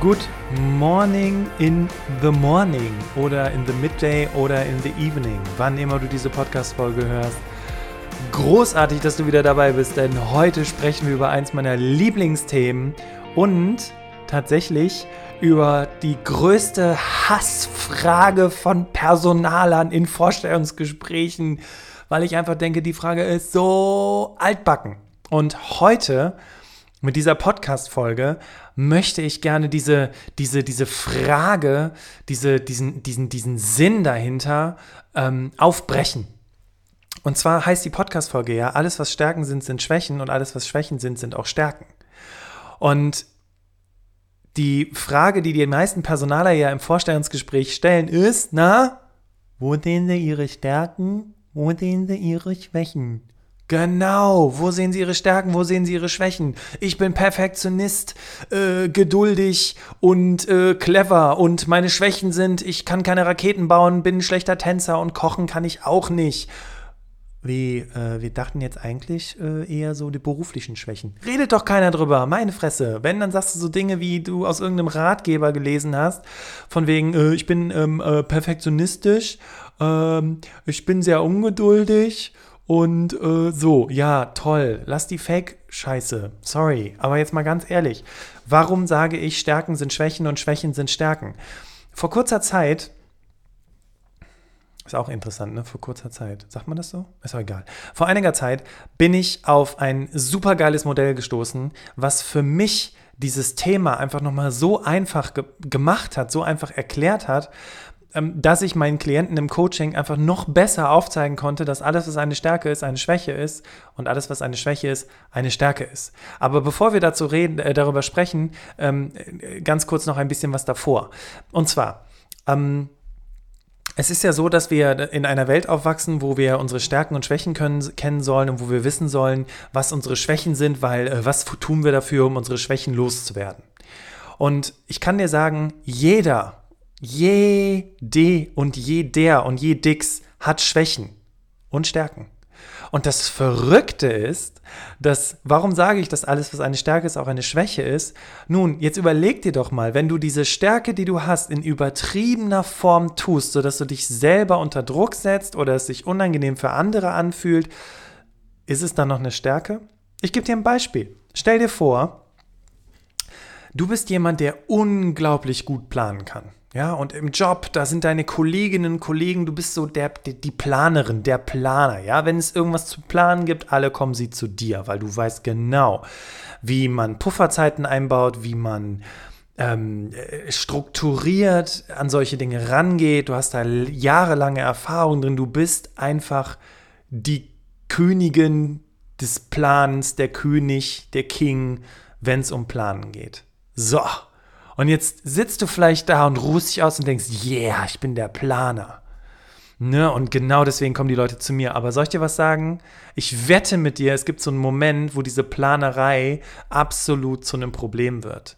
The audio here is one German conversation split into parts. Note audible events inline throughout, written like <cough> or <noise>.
Good morning in the morning oder in the midday oder in the evening, wann immer du diese Podcast-Folge hörst. Großartig, dass du wieder dabei bist, denn heute sprechen wir über eins meiner Lieblingsthemen und tatsächlich über die größte Hassfrage von Personalern in Vorstellungsgesprächen, weil ich einfach denke, die Frage ist so altbacken. Und heute mit dieser Podcast-Folge möchte ich gerne diese, diese, diese Frage, diese, diesen, diesen, diesen Sinn dahinter ähm, aufbrechen. Und zwar heißt die Podcast-Folge ja, alles, was Stärken sind, sind Schwächen und alles, was Schwächen sind, sind auch Stärken. Und die Frage, die die meisten Personaler ja im Vorstellungsgespräch stellen, ist, na, wo sehen sie ihre Stärken, wo sehen sie ihre Schwächen? Genau, wo sehen Sie Ihre Stärken, wo sehen Sie Ihre Schwächen? Ich bin Perfektionist, äh, geduldig und äh, clever und meine Schwächen sind, ich kann keine Raketen bauen, bin ein schlechter Tänzer und kochen kann ich auch nicht. Wie, äh, wir dachten jetzt eigentlich äh, eher so die beruflichen Schwächen. Redet doch keiner drüber, meine Fresse. Wenn, dann sagst du so Dinge, wie du aus irgendeinem Ratgeber gelesen hast, von wegen, äh, ich bin ähm, äh, perfektionistisch, ähm, ich bin sehr ungeduldig und äh, so, ja, toll. Lass die Fake-Scheiße. Sorry. Aber jetzt mal ganz ehrlich. Warum sage ich, Stärken sind Schwächen und Schwächen sind Stärken? Vor kurzer Zeit, ist auch interessant, ne? Vor kurzer Zeit. Sagt man das so? Ist auch egal. Vor einiger Zeit bin ich auf ein supergeiles Modell gestoßen, was für mich dieses Thema einfach nochmal so einfach ge gemacht hat, so einfach erklärt hat, dass ich meinen Klienten im Coaching einfach noch besser aufzeigen konnte, dass alles, was eine Stärke ist, eine Schwäche ist und alles, was eine Schwäche ist, eine Stärke ist. Aber bevor wir dazu reden, äh, darüber sprechen, ähm, äh, ganz kurz noch ein bisschen was davor. Und zwar, ähm, es ist ja so, dass wir in einer Welt aufwachsen, wo wir unsere Stärken und Schwächen können, kennen sollen und wo wir wissen sollen, was unsere Schwächen sind, weil äh, was tun wir dafür, um unsere Schwächen loszuwerden. Und ich kann dir sagen, jeder jede und jeder und jedix hat Schwächen und Stärken. Und das Verrückte ist, dass, warum sage ich, dass alles, was eine Stärke ist, auch eine Schwäche ist? Nun, jetzt überleg dir doch mal, wenn du diese Stärke, die du hast, in übertriebener Form tust, sodass du dich selber unter Druck setzt oder es sich unangenehm für andere anfühlt, ist es dann noch eine Stärke? Ich gebe dir ein Beispiel. Stell dir vor, du bist jemand, der unglaublich gut planen kann. Ja, und im Job, da sind deine Kolleginnen und Kollegen, du bist so der, die Planerin, der Planer. Ja, wenn es irgendwas zu planen gibt, alle kommen sie zu dir, weil du weißt genau, wie man Pufferzeiten einbaut, wie man ähm, strukturiert an solche Dinge rangeht. Du hast da jahrelange Erfahrung drin. Du bist einfach die Königin des Plans, der König, der King, wenn es um Planen geht. So. Und jetzt sitzt du vielleicht da und ruhst dich aus und denkst, yeah, ich bin der Planer. Ne? Und genau deswegen kommen die Leute zu mir. Aber soll ich dir was sagen? Ich wette mit dir, es gibt so einen Moment, wo diese Planerei absolut zu einem Problem wird.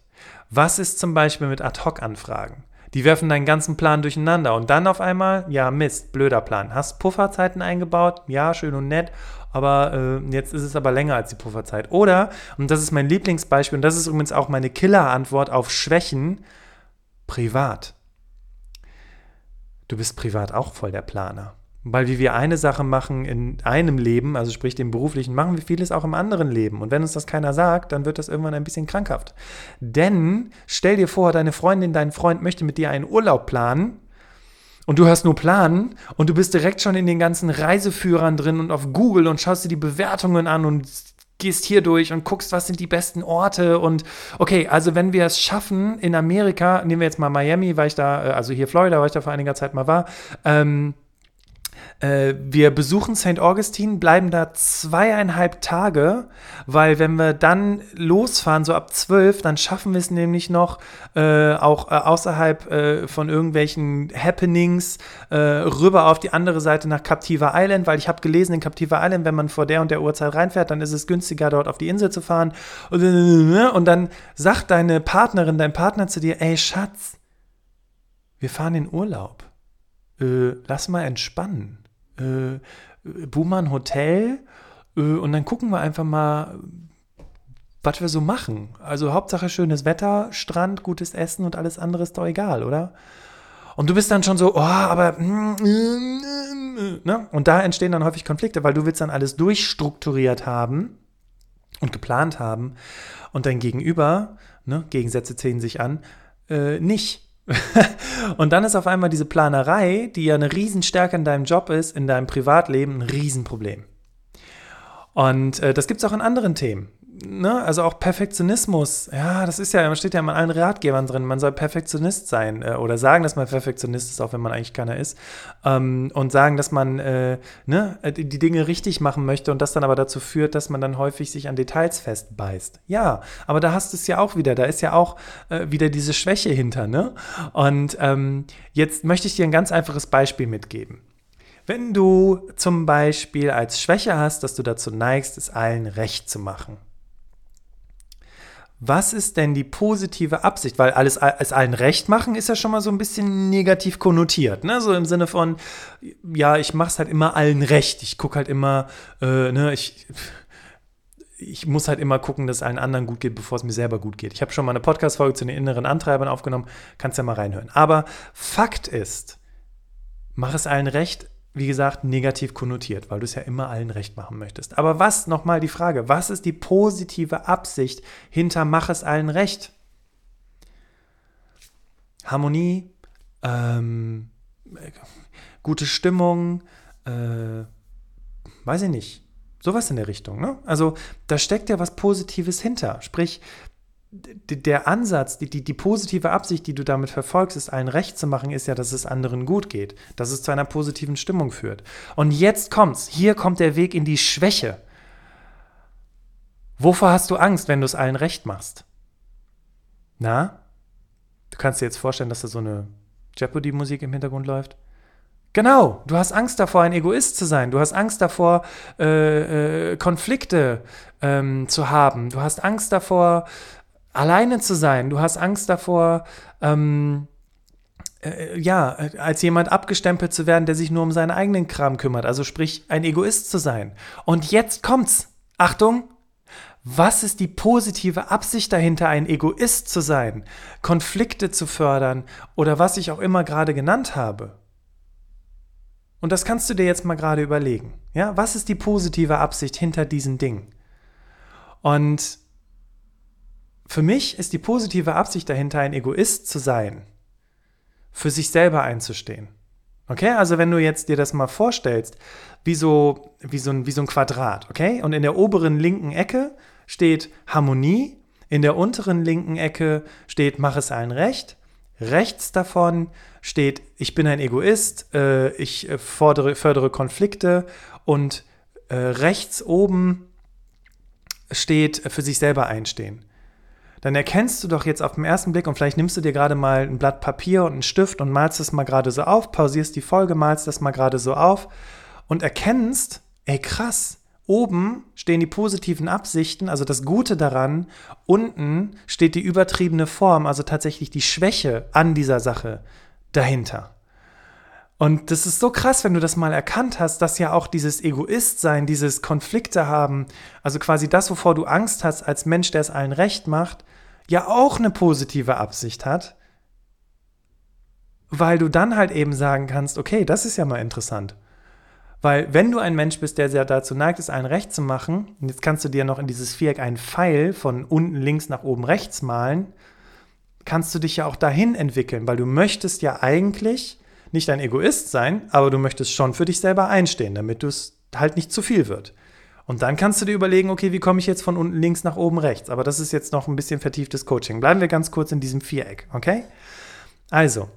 Was ist zum Beispiel mit Ad-Hoc-Anfragen? Die werfen deinen ganzen Plan durcheinander und dann auf einmal, ja, Mist, blöder Plan. Hast Pufferzeiten eingebaut? Ja, schön und nett aber äh, jetzt ist es aber länger als die Pufferzeit. Oder, und das ist mein Lieblingsbeispiel, und das ist übrigens auch meine Killer-Antwort auf Schwächen, privat. Du bist privat auch voll der Planer. Weil wie wir eine Sache machen in einem Leben, also sprich dem beruflichen, machen wir vieles auch im anderen Leben. Und wenn uns das keiner sagt, dann wird das irgendwann ein bisschen krankhaft. Denn stell dir vor, deine Freundin, dein Freund möchte mit dir einen Urlaub planen und du hörst nur planen und du bist direkt schon in den ganzen Reiseführern drin und auf Google und schaust dir die Bewertungen an und gehst hier durch und guckst, was sind die besten Orte und okay, also wenn wir es schaffen in Amerika, nehmen wir jetzt mal Miami, weil ich da, äh, also hier Florida, weil ich da vor einiger Zeit mal war, ähm, Äh, wir besuchen St. Augustine, bleiben da zweieinhalb Tage, weil wenn wir dann losfahren, so ab zwölf, dann schaffen wir es nämlich noch, äh, auch äh, außerhalb äh, von irgendwelchen Happenings äh, rüber auf die andere Seite nach Captiva Island, weil ich habe gelesen, in Captiva Island, wenn man vor der und der Uhrzeit reinfährt, dann ist es günstiger, dort auf die Insel zu fahren. Und dann sagt deine Partnerin, dein Partner zu dir, ey Schatz, wir fahren in Urlaub. Äh, lass mal entspannen äh, Buhmann Hotel äh, und dann gucken wir einfach mal, was wir so machen. Also Hauptsache schönes Wetter, Strand, gutes Essen und alles andere ist doch egal, oder? Und du bist dann schon so, oh, aber mm, mm, mm, ne? Und da entstehen dann häufig Konflikte, weil du willst dann alles durchstrukturiert haben und geplant haben und dein Gegenüber, ne, Gegensätze ziehen sich an, äh, nicht. <laughs> und dann ist auf einmal diese Planerei, die ja eine Riesenstärke in deinem Job ist, in deinem Privatleben, ein Riesenproblem. Und äh, das gibt es auch in anderen Themen ne, also auch Perfektionismus, ja, das ist ja, man steht ja in allen Ratgebern drin, man soll Perfektionist sein äh, oder sagen, dass man Perfektionist ist, auch wenn man eigentlich keiner ist. Ähm, und sagen, dass man äh, ne, die Dinge richtig machen möchte und das dann aber dazu führt, dass man dann häufig sich an Details festbeißt. Ja, aber da hast du es ja auch wieder, da ist ja auch äh, wieder diese Schwäche hinter, ne? Und ähm, jetzt möchte ich dir ein ganz einfaches Beispiel mitgeben. Wenn du zum Beispiel als Schwäche hast, dass du dazu neigst, es allen recht zu machen was ist denn die positive Absicht? Weil alles es allen recht machen ist ja schon mal so ein bisschen negativ konnotiert, ne? So im Sinne von, ja, ich mach's halt immer allen recht. Ich gucke halt immer, äh, ne, ich ich muss halt immer gucken, dass es allen anderen gut geht, bevor es mir selber gut geht. Ich habe schon mal eine Podcast-Folge zu den inneren Antreibern aufgenommen, kannst ja mal reinhören. Aber Fakt ist, mach es allen recht, wie gesagt, negativ konnotiert, weil du es ja immer allen recht machen möchtest. Aber was, nochmal die Frage, was ist die positive Absicht hinter Mach es allen recht? Harmonie, ähm, gute Stimmung, äh, weiß ich nicht. Sowas in der Richtung. Ne? Also da steckt ja was Positives hinter. Sprich, der Ansatz, die, die, die, positive Absicht, die du damit verfolgst, ist allen recht zu machen, ist ja, dass es anderen gut geht, dass es zu einer positiven Stimmung führt. Und jetzt kommt's, hier kommt der Weg in die Schwäche. Wovor hast du Angst, wenn du es allen recht machst? Na? Du kannst dir jetzt vorstellen, dass da so eine Jeopardy-Musik im Hintergrund läuft? Genau, du hast Angst davor, ein Egoist zu sein. Du hast Angst davor, äh, äh, Konflikte ähm, zu haben. Du hast Angst davor, alleine zu sein. Du hast Angst davor, ähm, äh, ja, als jemand abgestempelt zu werden, der sich nur um seinen eigenen Kram kümmert. Also sprich, ein Egoist zu sein. Und jetzt kommt's. Achtung, was ist die positive Absicht dahinter, ein Egoist zu sein, Konflikte zu fördern oder was ich auch immer gerade genannt habe? Und das kannst du dir jetzt mal gerade überlegen. Ja, was ist die positive Absicht hinter diesen Dingen? Und für mich ist die positive Absicht dahinter, ein Egoist zu sein, für sich selber einzustehen. Okay, also wenn du jetzt dir das mal vorstellst, wie so, wie so, ein, wie so ein Quadrat, okay? Und in der oberen linken Ecke steht Harmonie, in der unteren linken Ecke steht Mach es allen recht, rechts davon steht Ich bin ein Egoist, äh, ich äh, fordere, fördere Konflikte. Und äh, rechts oben steht für sich selber einstehen dann erkennst du doch jetzt auf den ersten Blick und vielleicht nimmst du dir gerade mal ein Blatt Papier und einen Stift und malst das mal gerade so auf, pausierst die Folge, malst das mal gerade so auf und erkennst, ey krass, oben stehen die positiven Absichten, also das Gute daran, unten steht die übertriebene Form, also tatsächlich die Schwäche an dieser Sache dahinter. Und das ist so krass, wenn du das mal erkannt hast, dass ja auch dieses Egoistsein, dieses Konflikte haben, also quasi das, wovor du Angst hast als Mensch, der es allen recht macht, ja auch eine positive Absicht hat, weil du dann halt eben sagen kannst, okay, das ist ja mal interessant. Weil wenn du ein Mensch bist, der sehr dazu neigt, es allen recht zu machen, und jetzt kannst du dir noch in dieses Viereck einen Pfeil von unten links nach oben rechts malen, kannst du dich ja auch dahin entwickeln, weil du möchtest ja eigentlich nicht ein Egoist sein, aber du möchtest schon für dich selber einstehen, damit es halt nicht zu viel wird. Und dann kannst du dir überlegen, okay, wie komme ich jetzt von unten links nach oben rechts? Aber das ist jetzt noch ein bisschen vertieftes Coaching. Bleiben wir ganz kurz in diesem Viereck, okay? Also,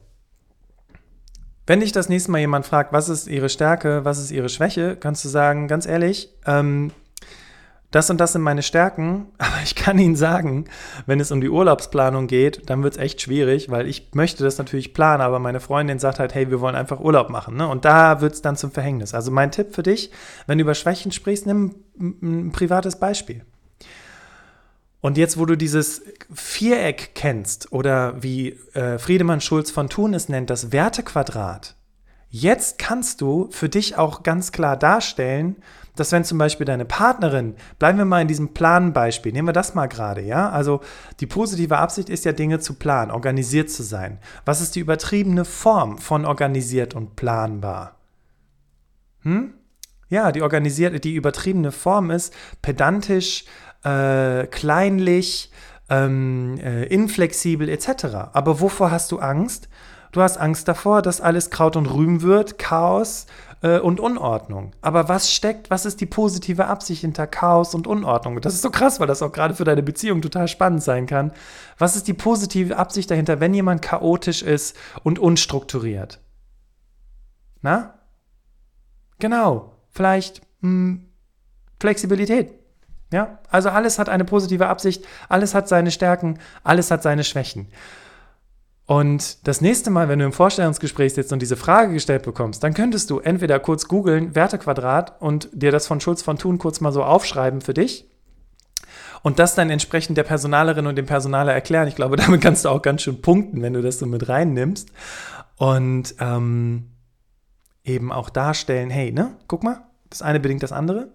Wenn dich das nächste Mal jemand fragt, was ist ihre Stärke, was ist ihre Schwäche, kannst du sagen, ganz ehrlich, ähm, das und das sind meine Stärken, <laughs> aber ich kann Ihnen sagen, wenn es um die Urlaubsplanung geht, dann wird es echt schwierig, weil ich möchte das natürlich planen, aber meine Freundin sagt halt, hey, wir wollen einfach Urlaub machen. Ne? Und da wird es dann zum Verhängnis. Also mein Tipp für dich, wenn du über Schwächen sprichst, nimm ein privates Beispiel. Und jetzt, wo du dieses Viereck kennst oder wie äh, Friedemann Schulz von Thun es nennt, das Wertequadrat, jetzt kannst du für dich auch ganz klar darstellen, dass wenn zum Beispiel deine Partnerin, bleiben wir mal in diesem Planbeispiel, nehmen wir das mal gerade, ja? Also die positive Absicht ist ja Dinge zu planen, organisiert zu sein. Was ist die übertriebene Form von organisiert und planbar? Hm? Ja, die organisierte, die übertriebene Form ist pedantisch, äh, kleinlich, ähm, äh, inflexibel etc. Aber wovor hast du Angst? Du hast Angst davor, dass alles Kraut und Rüben wird, Chaos äh, und Unordnung. Aber was steckt, was ist die positive Absicht hinter Chaos und Unordnung? Das ist so krass, weil das auch gerade für deine Beziehung total spannend sein kann. Was ist die positive Absicht dahinter, wenn jemand chaotisch ist und unstrukturiert? Na? Genau. Vielleicht mh, hm, Flexibilität. Ja, also alles hat eine positive Absicht, alles hat seine Stärken, alles hat seine Schwächen. Und das nächste Mal, wenn du im Vorstellungsgespräch sitzt und diese Frage gestellt bekommst, dann könntest du entweder kurz googeln, Wertequadrat und dir das von Schulz von Thun kurz mal so aufschreiben für dich und das dann entsprechend der Personalerin und dem Personaler erklären. Ich glaube, <laughs> damit kannst du auch ganz schön punkten, wenn du das so mit reinnimmst. Und ähm, eben auch darstellen, hey, ne, guck mal, das eine bedingt das andere.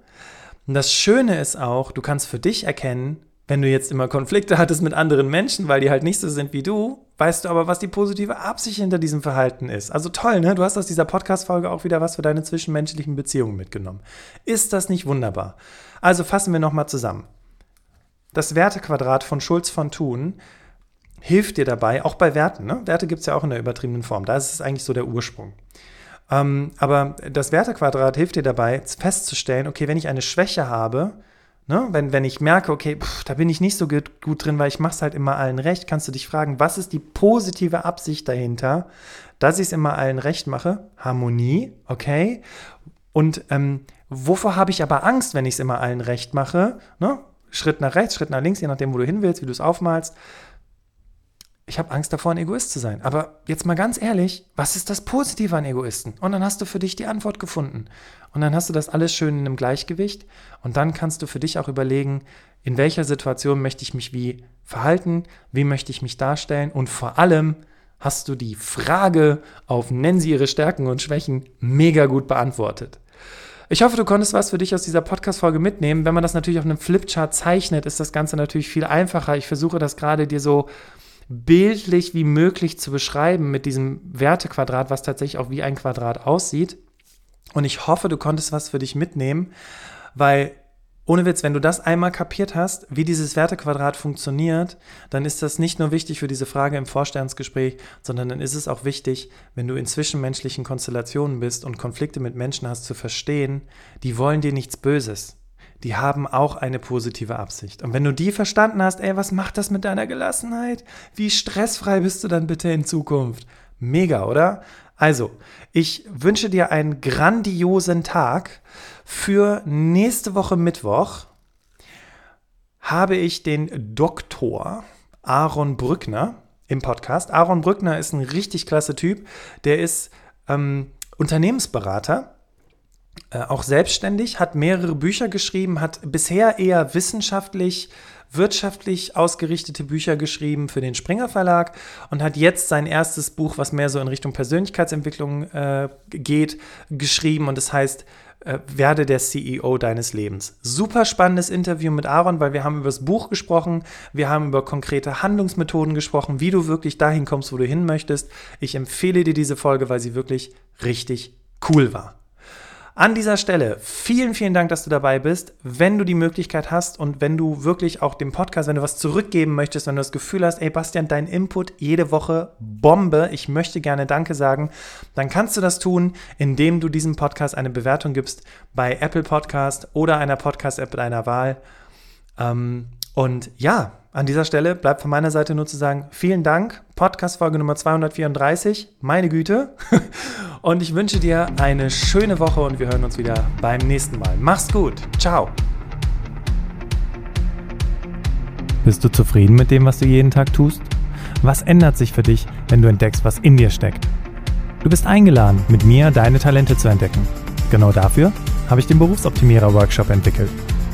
Und das Schöne ist auch, du kannst für dich erkennen, wenn du jetzt immer Konflikte hattest mit anderen Menschen, weil die halt nicht so sind wie du, weißt du aber, was die positive Absicht hinter diesem Verhalten ist. Also toll, ne? Du hast aus dieser Podcast-Folge auch wieder was für deine zwischenmenschlichen Beziehungen mitgenommen. Ist das nicht wunderbar? Also fassen wir nochmal zusammen. Das Wertequadrat von Schulz von Thun hilft dir dabei, auch bei Werten. Ne? Werte gibt es ja auch in der übertriebenen Form. Da ist es eigentlich so der Ursprung. Ähm, aber das Wertequadrat hilft dir dabei, festzustellen, okay, wenn ich eine Schwäche habe, Ne? Wenn, wenn ich merke, okay, pff, da bin ich nicht so gut, gut drin, weil ich mache es halt immer allen recht, kannst du dich fragen, was ist die positive Absicht dahinter, dass ich es immer allen recht mache? Harmonie, okay. Und ähm, wovor habe ich aber Angst, wenn ich es immer allen recht mache? Ne? Schritt nach rechts, Schritt nach links, je nachdem, wo du hin willst, wie du es aufmalst ich habe Angst davor, ein Egoist zu sein. Aber jetzt mal ganz ehrlich, was ist das Positive an Egoisten? Und dann hast du für dich die Antwort gefunden. Und dann hast du das alles schön in einem Gleichgewicht. Und dann kannst du für dich auch überlegen, in welcher Situation möchte ich mich wie verhalten, wie möchte ich mich darstellen. Und vor allem hast du die Frage auf Nennen Sie Ihre Stärken und Schwächen mega gut beantwortet. Ich hoffe, du konntest was für dich aus dieser Podcast-Folge mitnehmen. Wenn man das natürlich auf einem Flipchart zeichnet, ist das Ganze natürlich viel einfacher. Ich versuche das gerade dir so bildlich wie möglich zu beschreiben mit diesem Wertequadrat, was tatsächlich auch wie ein Quadrat aussieht. Und ich hoffe, du konntest was für dich mitnehmen, weil ohne Witz, wenn du das einmal kapiert hast, wie dieses Wertequadrat funktioniert, dann ist das nicht nur wichtig für diese Frage im Vorstellungsgespräch, sondern dann ist es auch wichtig, wenn du in zwischenmenschlichen Konstellationen bist und Konflikte mit Menschen hast, zu verstehen, die wollen dir nichts Böses die haben auch eine positive Absicht. Und wenn du die verstanden hast, ey, was macht das mit deiner Gelassenheit? Wie stressfrei bist du dann bitte in Zukunft? Mega, oder? Also, ich wünsche dir einen grandiosen Tag. Für nächste Woche Mittwoch habe ich den Doktor Aaron Brückner im Podcast. Aaron Brückner ist ein richtig klasse Typ. Der ist ähm, Unternehmensberater äh, auch selbstständig, hat mehrere Bücher geschrieben, hat bisher eher wissenschaftlich, wirtschaftlich ausgerichtete Bücher geschrieben für den Springer Verlag und hat jetzt sein erstes Buch, was mehr so in Richtung Persönlichkeitsentwicklung äh, geht, geschrieben und das heißt äh, werde der CEO deines Lebens. Super spannendes Interview mit Aaron, weil wir haben über das Buch gesprochen, wir haben über konkrete Handlungsmethoden gesprochen, wie du wirklich dahin kommst, wo du hin möchtest. Ich empfehle dir diese Folge, weil sie wirklich richtig cool war. An dieser Stelle vielen, vielen Dank, dass du dabei bist. Wenn du die Möglichkeit hast und wenn du wirklich auch dem Podcast, wenn du was zurückgeben möchtest, wenn du das Gefühl hast, ey Bastian, dein Input jede Woche Bombe, ich möchte gerne Danke sagen, dann kannst du das tun, indem du diesem Podcast eine Bewertung gibst bei Apple Podcast oder einer Podcast-App deiner Wahl. Ähm, Und ja, an dieser Stelle bleibt von meiner Seite nur zu sagen, vielen Dank. Podcast-Folge Nummer 234, meine Güte. <laughs> Und ich wünsche dir eine schöne Woche und wir hören uns wieder beim nächsten Mal. Mach's gut. Ciao. Bist du zufrieden mit dem, was du jeden Tag tust? Was ändert sich für dich, wenn du entdeckst, was in dir steckt? Du bist eingeladen, mit mir deine Talente zu entdecken. Genau dafür habe ich den Berufsoptimierer Workshop entwickelt.